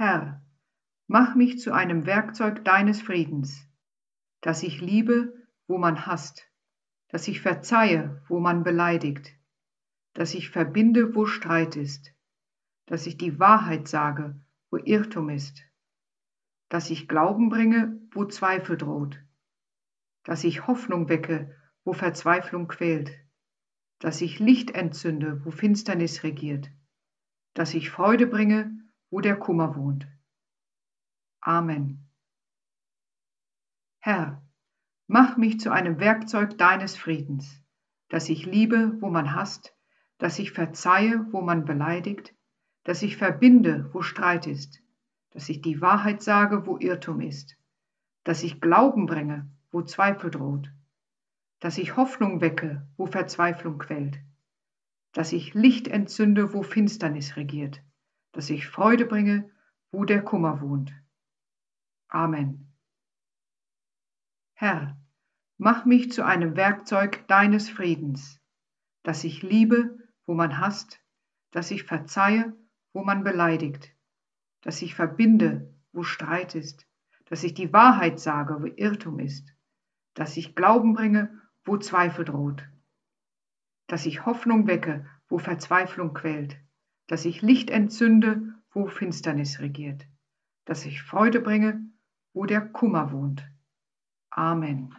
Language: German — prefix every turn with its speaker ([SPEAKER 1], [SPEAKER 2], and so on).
[SPEAKER 1] Herr, mach mich zu einem Werkzeug deines Friedens, dass ich liebe, wo man hasst, dass ich verzeihe, wo man beleidigt, dass ich verbinde, wo Streit ist, dass ich die Wahrheit sage, wo Irrtum ist, dass ich Glauben bringe, wo Zweifel droht, dass ich Hoffnung wecke, wo Verzweiflung quält, dass ich Licht entzünde, wo Finsternis regiert, dass ich Freude bringe, wo der Kummer wohnt. Amen. Herr, mach mich zu einem Werkzeug deines Friedens, dass ich liebe, wo man hasst, dass ich verzeihe, wo man beleidigt, dass ich verbinde, wo Streit ist, dass ich die Wahrheit sage, wo Irrtum ist, dass ich Glauben bringe, wo Zweifel droht, dass ich Hoffnung wecke, wo Verzweiflung quält, dass ich Licht entzünde, wo Finsternis regiert, dass ich Freude bringe, wo der Kummer wohnt. Amen. Herr, mach mich zu einem Werkzeug deines Friedens, dass ich liebe, wo man hasst, dass ich verzeihe, wo man beleidigt, dass ich verbinde, wo Streit ist, dass ich die Wahrheit sage, wo Irrtum ist, dass ich Glauben bringe, wo Zweifel droht, dass ich Hoffnung wecke, wo Verzweiflung quält, dass ich Licht entzünde, wo Finsternis regiert, dass ich Freude bringe, wo der Kummer wohnt. Amen.